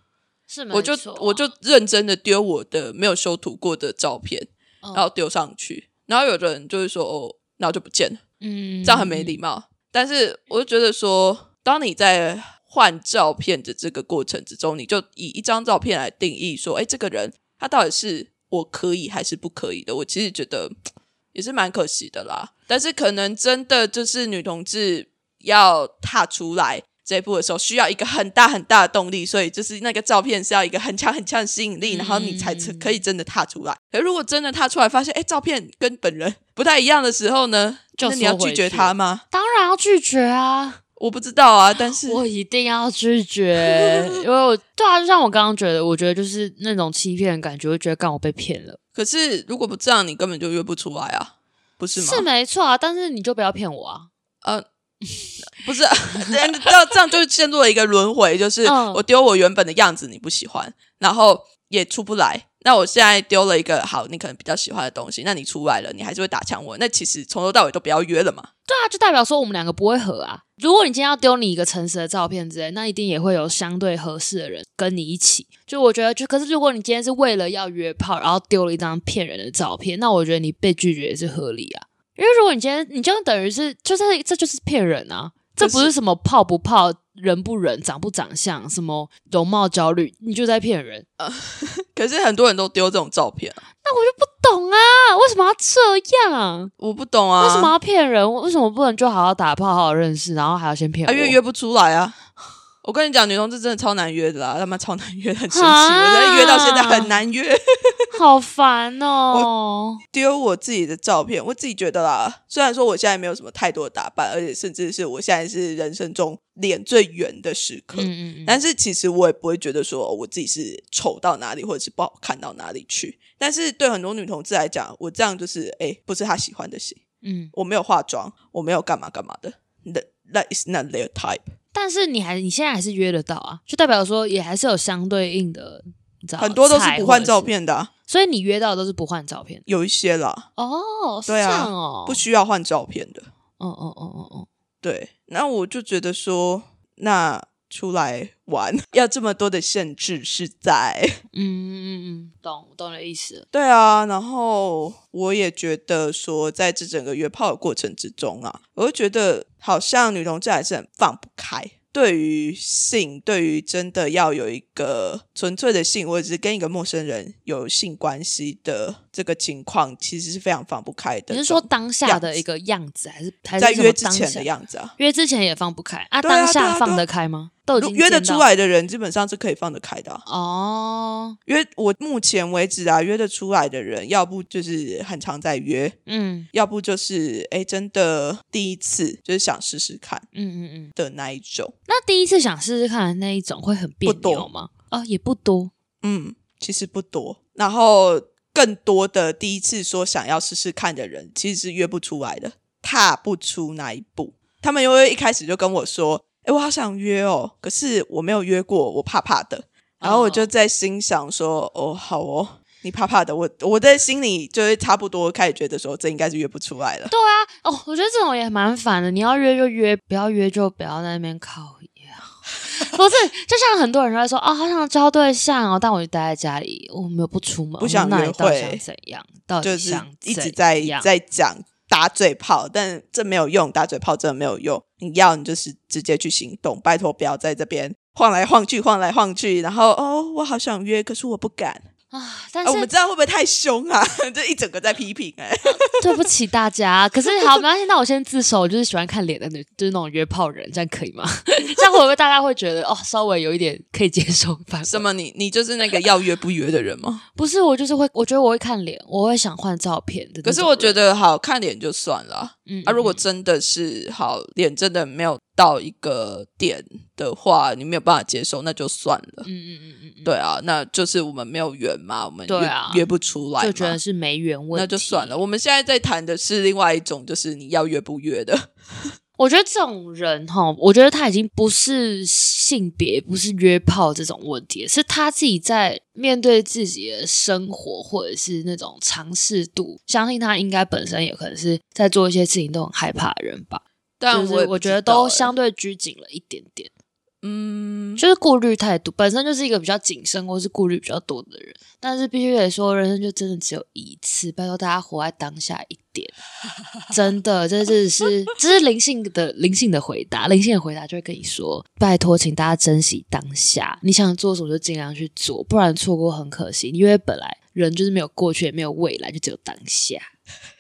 Speaker 1: 是吗，
Speaker 2: 我就我就认真的丢我的没有修图过的照片，然后丢上去，然后有的人就会说，哦，然后就不见了。嗯，这样很没礼貌。但是我就觉得说，当你在换照片的这个过程之中，你就以一张照片来定义说，哎，这个人他到底是我可以还是不可以的？我其实觉得。也是蛮可惜的啦，但是可能真的就是女同志要踏出来这一步的时候，需要一个很大很大的动力，所以就是那个照片是要一个很强很强的吸引力，然后你才可以真的踏出来。可如果真的踏出来，发现哎，照片跟本人不太一样的时候呢，就那你要拒绝他吗？
Speaker 1: 当然要拒绝啊！
Speaker 2: 我不知道啊，但是
Speaker 1: 我一定要拒绝，因为我对啊，就像我刚刚觉得，我觉得就是那种欺骗的感觉，会觉得刚我被骗了。
Speaker 2: 可是如果不这样，你根本就约不出来啊，不是吗？
Speaker 1: 是没错啊，但是你就不要骗我啊。
Speaker 2: 呃，不是，这样这样就陷入了一个轮回，就是我丢我原本的样子，你不喜欢，然后也出不来。那我现在丢了一个好，你可能比较喜欢的东西，那你出来了，你还是会打枪我。那其实从头到尾都不要约了嘛。
Speaker 1: 对啊，就代表说我们两个不会合啊。如果你今天要丢你一个诚实的照片之类，那一定也会有相对合适的人跟你一起。就我觉得，就可是如果你今天是为了要约炮，然后丢了一张骗人的照片，那我觉得你被拒绝也是合理啊。因为如果你今天你就等于是，就是这就是骗人啊。这不是什么泡不泡、人不人、长不长相、什么容貌焦虑，你就在骗人。
Speaker 2: 可是很多人都丢这种照片，
Speaker 1: 那我就不懂啊，为什么要这样？
Speaker 2: 我不懂啊，
Speaker 1: 为什么要骗人？为什么不能就好好打炮、好好认识，然后还要先骗？
Speaker 2: 约约不出来啊。我跟你讲，女同志真的超难约的啦，他妈超难约，很神奇。我在约到现在很难约，
Speaker 1: 好烦哦。
Speaker 2: 丢我自己的照片，我自己觉得啦，虽然说我现在没有什么太多的打扮，而且甚至是我现在是人生中脸最圆的时刻，嗯嗯但是其实我也不会觉得说我自己是丑到哪里，或者是不好看到哪里去。但是对很多女同志来讲，我这样就是哎，不是她喜欢的型。嗯，我没有化妆，我没有干嘛干嘛的，that that is not their type。
Speaker 1: 但是你还你现在还是约得到啊，就代表说也还是有相对应的，你知道
Speaker 2: 很多都是不换照片的，
Speaker 1: 所以你约到都是不换照片，
Speaker 2: 有一些啦。
Speaker 1: 哦，是这样，哦，
Speaker 2: 不需要换照片的。
Speaker 1: 哦哦哦哦哦，
Speaker 2: 对，那我就觉得说，那出来玩 要这么多的限制是在，
Speaker 1: 嗯嗯嗯，懂懂的意思。
Speaker 2: 对啊，然后我也觉得说，在这整个约炮的过程之中啊，我就觉得。好像女同志还是很放不开，对于性，对于真的要有一个纯粹的性，或者是跟一个陌生人有性关系的这个情况，其实是非常放不开的。
Speaker 1: 你是说当下的一个样子，还是还是
Speaker 2: 在约之前的样子啊？
Speaker 1: 约之前也放不开啊？当下放得开吗？
Speaker 2: 都约得出来的人基本上是可以放得开的哦。约我目前为止啊，约得出来的人，要不就是很常在约，嗯，要不就是哎，真的第一次就是想试试看，嗯嗯嗯的那一种。
Speaker 1: 那第一次想试试看的那一种会很别扭吗？啊，也不多，
Speaker 2: 嗯，其实不多。然后更多的第一次说想要试试看的人，其实是约不出来的，踏不出那一步。他们因为一开始就跟我说。哎，我好想约哦，可是我没有约过，我怕怕的。然后我就在心想说：“哦，好哦，你怕怕的，我我在心里就是差不多开始觉得说，这应该是约不出来了。”
Speaker 1: 对啊，哦，我觉得这种也蛮烦的。你要约就约，不要约就不要在那边靠 不是，就像很多人都在说：“哦，好想交对象哦，但我就待在家里，我没有不出门，
Speaker 2: 不想约会，
Speaker 1: 怎样？到底想
Speaker 2: 一直在在讲。”打嘴炮，但这没有用。打嘴炮真的没有用。你要你就是直接去行动，拜托不要在这边晃来晃去，晃来晃去。然后哦，我好想约，可是我不敢
Speaker 1: 啊。但是
Speaker 2: 我们这样会不会太凶啊？这一整个在批评哎。
Speaker 1: 对不起大家，可是好没关系。那我先自首，我就是喜欢看脸的女，就是那种约炮人，这样可以吗？这样会不会大家会觉得哦，稍微有一点可以接受？
Speaker 2: 什么？你你就是那个要约不约的人吗？
Speaker 1: 不是，我就是会，我觉得我会看脸，我会想换照片的。
Speaker 2: 可是我觉得好看脸就算了。嗯，啊，如果真的是好脸，真的没有到一个点的话，你没有办法接受，那就算了。嗯嗯嗯嗯，对啊，那就是我们没有缘嘛，我们约约不出来，
Speaker 1: 就觉得是没缘问
Speaker 2: 那就算了。我们现在在谈的是另外一种，就是你要约不约的。
Speaker 1: 我觉得这种人哈，我觉得他已经不是性别，不是约炮这种问题，是他自己在面对自己的生活或者是那种尝试度。相信他应该本身也可能是在做一些事情都很害怕的人吧。
Speaker 2: 但
Speaker 1: 就是我觉得都相对拘谨了一点点。嗯，就是顾虑太多，本身就是一个比较谨慎或是顾虑比较多的人。但是必须得说，人生就真的只有一次，拜托大家活在当下一点。真的，这只是这是灵性的灵性的回答，灵性的回答就会跟你说：拜托，请大家珍惜当下，你想做什么就尽量去做，不然错过很可惜。因为本来人就是没有过去，也没有未来，就只有当下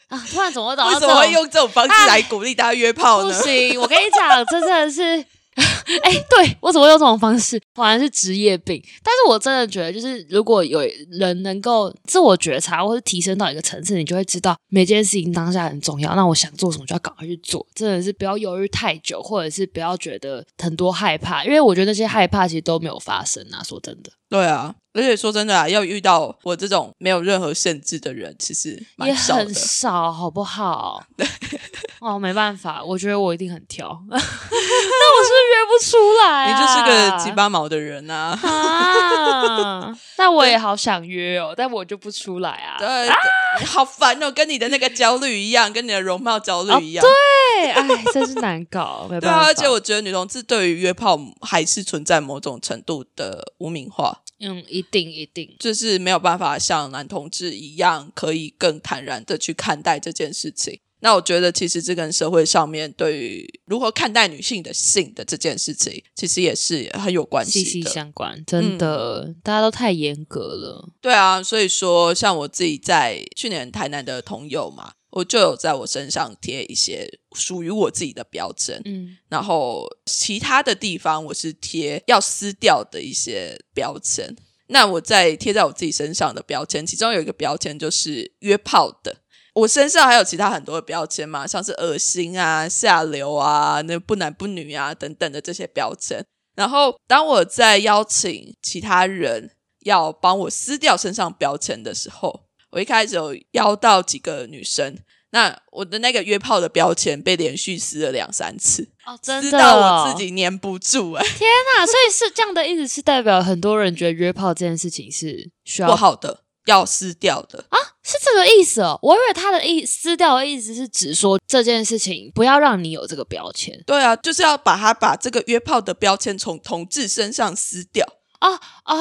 Speaker 1: 啊！突然怎么找到？
Speaker 2: 为什么会用这种方式来鼓励大家约炮
Speaker 1: 呢？不行，我跟你讲，这真的是。哎，对我怎么用这种方式？果然是职业病。但是我真的觉得，就是如果有人能够自我觉察，或是提升到一个层次，你就会知道每件事情当下很重要。那我想做什么，就要赶快去做。真的是不要犹豫太久，或者是不要觉得很多害怕，因为我觉得那些害怕其实都没有发生啊。说真的，
Speaker 2: 对啊。而且说真的啊，要遇到我这种没有任何限制的人，其实
Speaker 1: 也很少，好不好？对，哦，没办法，我觉得我一定很挑，那我是约不出来。
Speaker 2: 你就是个鸡巴毛的人啊！
Speaker 1: 啊，那我也好想约哦，但我就不出来啊。
Speaker 2: 对，好烦哦，跟你的那个焦虑一样，跟你的容貌焦虑一样。
Speaker 1: 对，哎，真是难搞，没办法。
Speaker 2: 而且我觉得女同志对于约炮还是存在某种程度的污名化。
Speaker 1: 嗯，一定一定，
Speaker 2: 就是没有办法像男同志一样，可以更坦然的去看待这件事情。那我觉得，其实这跟社会上面对于如何看待女性的性的这件事情，其实也是很有关系，
Speaker 1: 息息相关。真的，大家都太严格了。
Speaker 2: 对啊，所以说，像我自己在去年台南的同友嘛。我就有在我身上贴一些属于我自己的标签，嗯，然后其他的地方我是贴要撕掉的一些标签。那我在贴在我自己身上的标签，其中有一个标签就是约炮的。我身上还有其他很多的标签嘛，像是恶心啊、下流啊、那不男不女啊等等的这些标签。然后当我在邀请其他人要帮我撕掉身上标签的时候，我一开始有邀到几个女生，那我的那个约炮的标签被连续撕了两三次，
Speaker 1: 哦，真
Speaker 2: 的，撕到我自己粘不住哎！
Speaker 1: 天哪，所以是这样的意思，是代表很多人觉得约炮这件事情是需要
Speaker 2: 不好的，要撕掉的
Speaker 1: 啊？是这个意思哦？我以为他的意撕掉的意思是指说这件事情不要让你有这个标签。
Speaker 2: 对啊，就是要把它把这个约炮的标签从同志身上撕掉。
Speaker 1: 啊啊！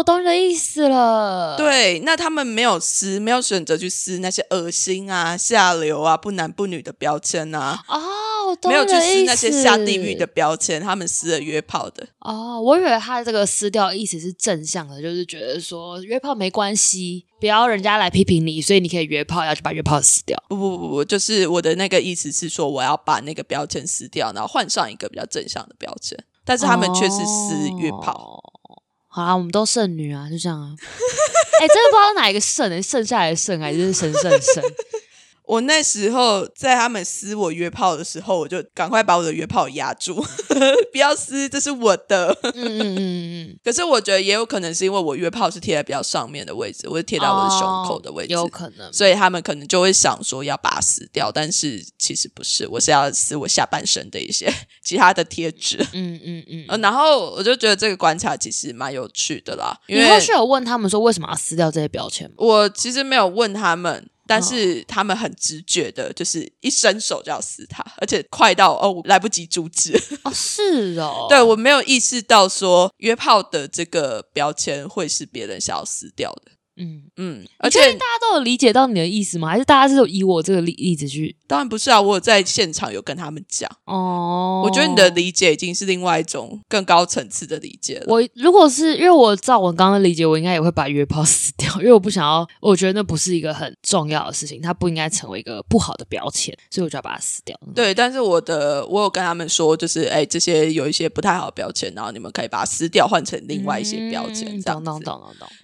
Speaker 1: 我懂你的意思了。
Speaker 2: 对，那他们没有撕，没有选择去撕那些恶心啊、下流啊、不男不女的标签啊。
Speaker 1: 哦，
Speaker 2: 没有去撕那些下地狱的标签，他们撕了约炮的。
Speaker 1: 哦，我以为他这个撕掉意思是正向的，就是觉得说约炮没关系，不要人家来批评你，所以你可以约炮，要去把约炮撕掉。
Speaker 2: 不不不不，就是我的那个意思是说，我要把那个标签撕掉，然后换上一个比较正向的标签。但是他们却是撕约炮，
Speaker 1: 好啦，我们都剩女啊，就这样啊。哎，真的不知道哪一个剩，剩下来的剩还是神圣剩。
Speaker 2: 我那时候在他们撕我约炮的时候，我就赶快把我的约炮压住，不要撕，这是我的。嗯嗯嗯嗯。可是我觉得也有可能是因为我约炮是贴在比较上面的位置，我是贴在我的胸口的位置，
Speaker 1: 有可能。
Speaker 2: 所以他们可能就会想说要把它撕掉，但是其实不是，我是要撕我下半身的一些 其他的贴纸。嗯嗯嗯。然后我就觉得这个观察其实蛮有趣的啦。
Speaker 1: 你后续有问他们说为什么要撕掉这些标签吗？
Speaker 2: 我其实没有问他们。但是他们很直觉的，就是一伸手就要撕它，而且快到哦来不及阻止。
Speaker 1: 哦，是哦，
Speaker 2: 对我没有意识到说约炮的这个标签会是别人想要撕掉的。嗯
Speaker 1: 嗯，而且大家都有理解到你的意思吗？还是大家是以我这个例例子去？
Speaker 2: 当然不是啊，我有在现场有跟他们讲哦。我觉得你的理解已经是另外一种更高层次的理解了。
Speaker 1: 我如果是因为我照我刚刚理解，我应该也会把约炮撕掉，因为我不想要，我觉得那不是一个很重要的事情，它不应该成为一个不好的标签，所以我就要把它撕掉。
Speaker 2: 对，但是我的我有跟他们说，就是哎，这些有一些不太好的标签，然后你们可以把它撕掉，换成另外一些标签，这样子。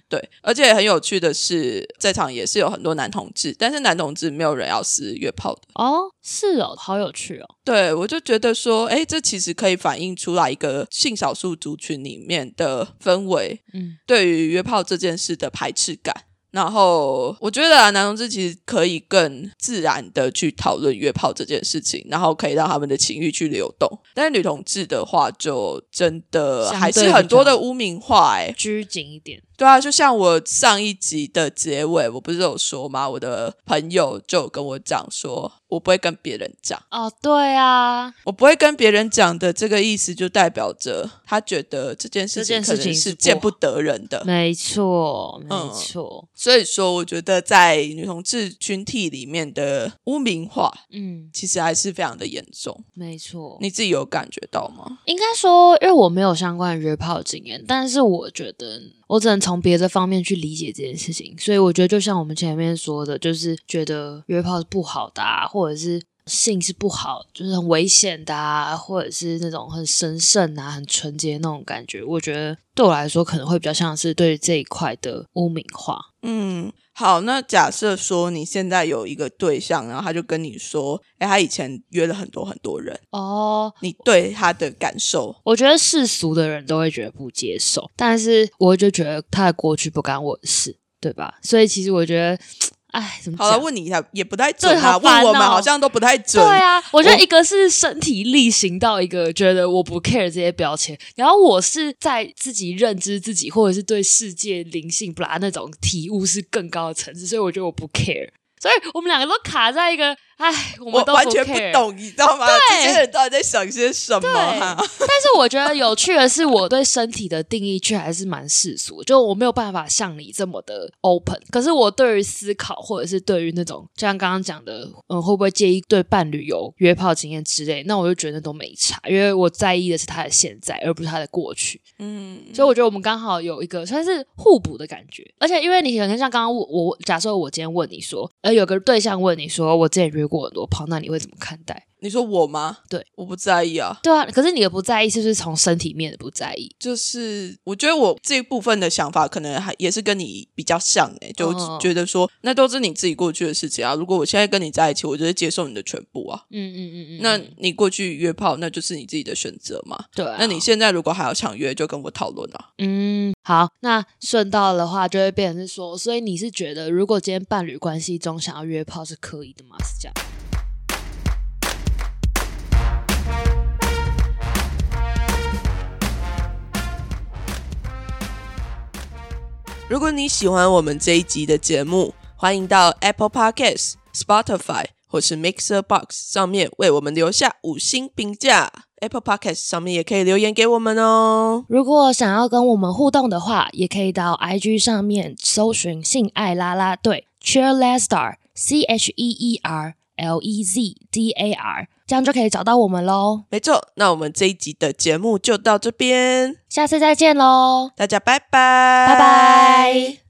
Speaker 2: 对，而且很有趣的是，在场也是有很多男同志，但是男同志没有人要撕约炮的
Speaker 1: 哦。是哦，好有趣哦。
Speaker 2: 对，我就觉得说，哎，这其实可以反映出来一个性少数族群里面的氛围，嗯，对于约炮这件事的排斥感。然后我觉得啊，男同志其实可以更自然的去讨论约炮这件事情，然后可以让他们的情欲去流动。但是女同志的话，就真的还是很多的污名化、欸，
Speaker 1: 拘谨一点。
Speaker 2: 对啊，就像我上一集的结尾，我不是有说吗？我的朋友就有跟我讲说，我不会跟别人讲，
Speaker 1: 哦，对啊，
Speaker 2: 我不会跟别人讲的这个意思，就代表着他觉得这件事情可能是见不得人的。
Speaker 1: 没错，没
Speaker 2: 嗯
Speaker 1: 错，
Speaker 2: 所以说，我觉得在女同志群体里面的污名化，
Speaker 1: 嗯，
Speaker 2: 其实还是非常的严重。
Speaker 1: 没错。
Speaker 2: 你自己有感觉到吗？
Speaker 1: 应该说，因为我没有相关的约炮经验，但是我觉得我只能从别的方面去理解这件事情，所以我觉得就像我们前面说的，就是觉得约炮是不好的、啊，或者是性是不好，就是很危险的啊，或者是那种很神圣啊、很纯洁那种感觉，我觉得对我来说可能会比较像是对这一块的污名化。
Speaker 2: 嗯，好，那假设说你现在有一个对象，然后他就跟你说，哎，他以前约了很多很多人，
Speaker 1: 哦，
Speaker 2: 你对他的感受？
Speaker 1: 我觉得世俗的人都会觉得不接受，但是我就觉得他的过去不干我的事，对吧？所以其实我觉得，哎，怎么
Speaker 2: 好了，问你一下，也不太准
Speaker 1: 对好
Speaker 2: 啊，问我们好像都不太准。
Speaker 1: 对啊，我觉得一个是身体力行到一个觉得我不 care 这些标签，然后我是在自己认知自己或者是对世界灵性不啦那种体悟是更高的层次，所以我觉得我不 care，所以我们两个都卡在一个，哎，我
Speaker 2: 我
Speaker 1: 们都
Speaker 2: 完全不。懂，你知道吗？这些人到底在想些什么、哈？
Speaker 1: 但是我觉得有趣的是，我对身体的定义却还是蛮世俗，就我没有办法像你这么的 open。可是我对于思考，或者是对于那种，就像刚刚讲的，嗯，会不会介意对伴侣有约炮经验之类，那我就觉得都没差，因为我在意的是他的现在，而不是他的过去。
Speaker 2: 嗯，
Speaker 1: 所以我觉得我们刚好有一个算是互补的感觉，而且因为你可能像刚刚我我假设我今天问你说，呃，有个对象问你说，我之前约过很多炮，那你会怎么看待？
Speaker 2: 你说我吗？
Speaker 1: 对，
Speaker 2: 我不在意啊。
Speaker 1: 对啊，可是你的不在意是不是从身体面的不在意？
Speaker 2: 就是我觉得我这一部分的想法，可能还也是跟你比较像诶、就
Speaker 1: 哦
Speaker 2: 觉得说那都是你自己过去的事情啊。如果我现在跟你在一起，我就是接受你的全部啊。
Speaker 1: 嗯嗯嗯嗯，
Speaker 2: 那
Speaker 1: 嗯
Speaker 2: 你过去约炮，那就是你自己的选择嘛。
Speaker 1: 对、啊，
Speaker 2: 那你现在如果还要想约，就跟我讨论啊。
Speaker 1: 嗯好，那顺道的话就会变成是说，所以你是觉得如果今天伴侣关系中想要约炮是可以的吗？是这样？
Speaker 2: 如果你喜欢我们这一集的节目，欢迎到 Apple Podcasts、Spotify 或是 Mixer Box 上面为我们留下五星评价。Apple Podcast 上面也可以留言给我们哦。
Speaker 1: 如果想要跟我们互动的话，也可以到 IG 上面搜寻“性爱啦啦队 ”（Cheerleader C H E E R L E Z D A R），这样就可以找到我们喽。
Speaker 2: 没错，那我们这一集的节目就到这边，
Speaker 1: 下次再见喽，
Speaker 2: 大家拜拜，
Speaker 1: 拜拜。